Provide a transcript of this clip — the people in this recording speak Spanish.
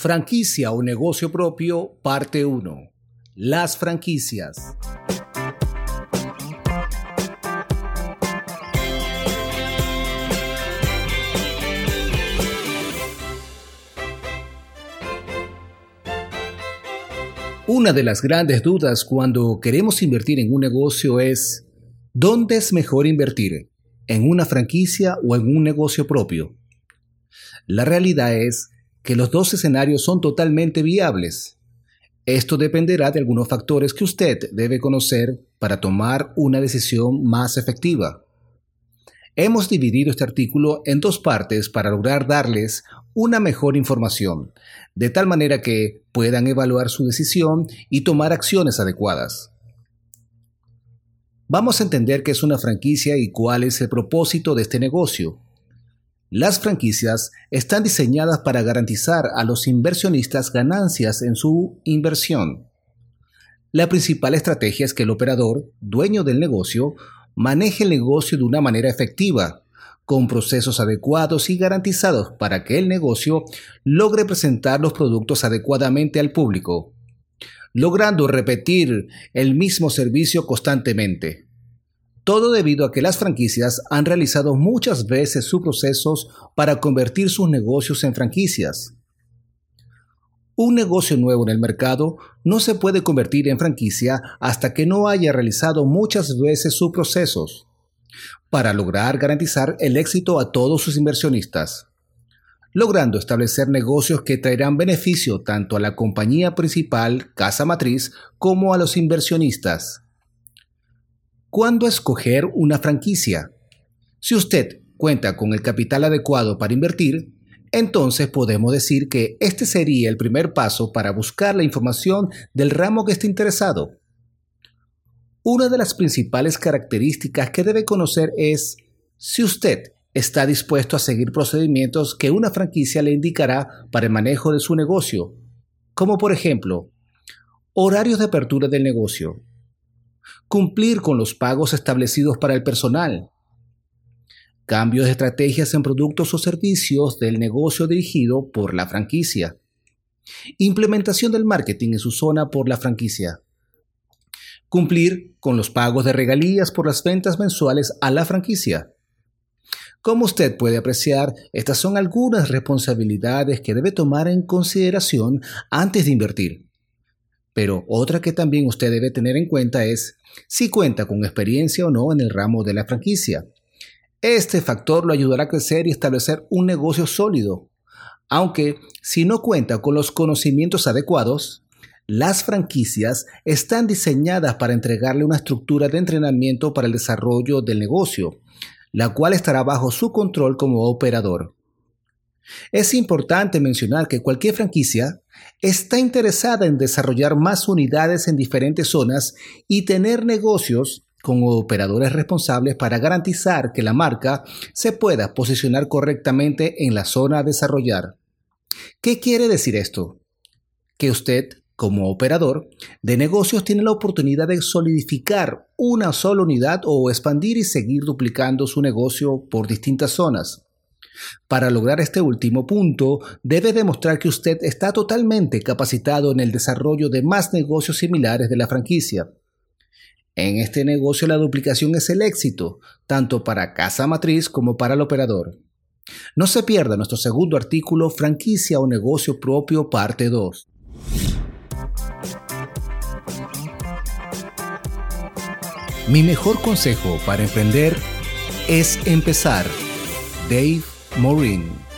Franquicia o negocio propio, parte 1. Las franquicias. Una de las grandes dudas cuando queremos invertir en un negocio es, ¿dónde es mejor invertir? ¿En una franquicia o en un negocio propio? La realidad es que los dos escenarios son totalmente viables. Esto dependerá de algunos factores que usted debe conocer para tomar una decisión más efectiva. Hemos dividido este artículo en dos partes para lograr darles una mejor información, de tal manera que puedan evaluar su decisión y tomar acciones adecuadas. Vamos a entender qué es una franquicia y cuál es el propósito de este negocio. Las franquicias están diseñadas para garantizar a los inversionistas ganancias en su inversión. La principal estrategia es que el operador, dueño del negocio, maneje el negocio de una manera efectiva, con procesos adecuados y garantizados para que el negocio logre presentar los productos adecuadamente al público, logrando repetir el mismo servicio constantemente. Todo debido a que las franquicias han realizado muchas veces sus procesos para convertir sus negocios en franquicias. Un negocio nuevo en el mercado no se puede convertir en franquicia hasta que no haya realizado muchas veces sus procesos, para lograr garantizar el éxito a todos sus inversionistas, logrando establecer negocios que traerán beneficio tanto a la compañía principal, casa matriz, como a los inversionistas. ¿Cuándo escoger una franquicia? Si usted cuenta con el capital adecuado para invertir, entonces podemos decir que este sería el primer paso para buscar la información del ramo que esté interesado. Una de las principales características que debe conocer es si usted está dispuesto a seguir procedimientos que una franquicia le indicará para el manejo de su negocio, como por ejemplo, horarios de apertura del negocio, cumplir con los pagos establecidos para el personal, cambios de estrategias en productos o servicios del negocio dirigido por la franquicia, implementación del marketing en su zona por la franquicia, cumplir con los pagos de regalías por las ventas mensuales a la franquicia. Como usted puede apreciar, estas son algunas responsabilidades que debe tomar en consideración antes de invertir. Pero otra que también usted debe tener en cuenta es si cuenta con experiencia o no en el ramo de la franquicia. Este factor lo ayudará a crecer y establecer un negocio sólido. Aunque si no cuenta con los conocimientos adecuados, las franquicias están diseñadas para entregarle una estructura de entrenamiento para el desarrollo del negocio, la cual estará bajo su control como operador. Es importante mencionar que cualquier franquicia está interesada en desarrollar más unidades en diferentes zonas y tener negocios con operadores responsables para garantizar que la marca se pueda posicionar correctamente en la zona a desarrollar. ¿Qué quiere decir esto? Que usted, como operador de negocios, tiene la oportunidad de solidificar una sola unidad o expandir y seguir duplicando su negocio por distintas zonas. Para lograr este último punto, debe demostrar que usted está totalmente capacitado en el desarrollo de más negocios similares de la franquicia. En este negocio la duplicación es el éxito, tanto para casa matriz como para el operador. No se pierda nuestro segundo artículo Franquicia o negocio propio parte 2. Mi mejor consejo para emprender es empezar. Dave Maureen.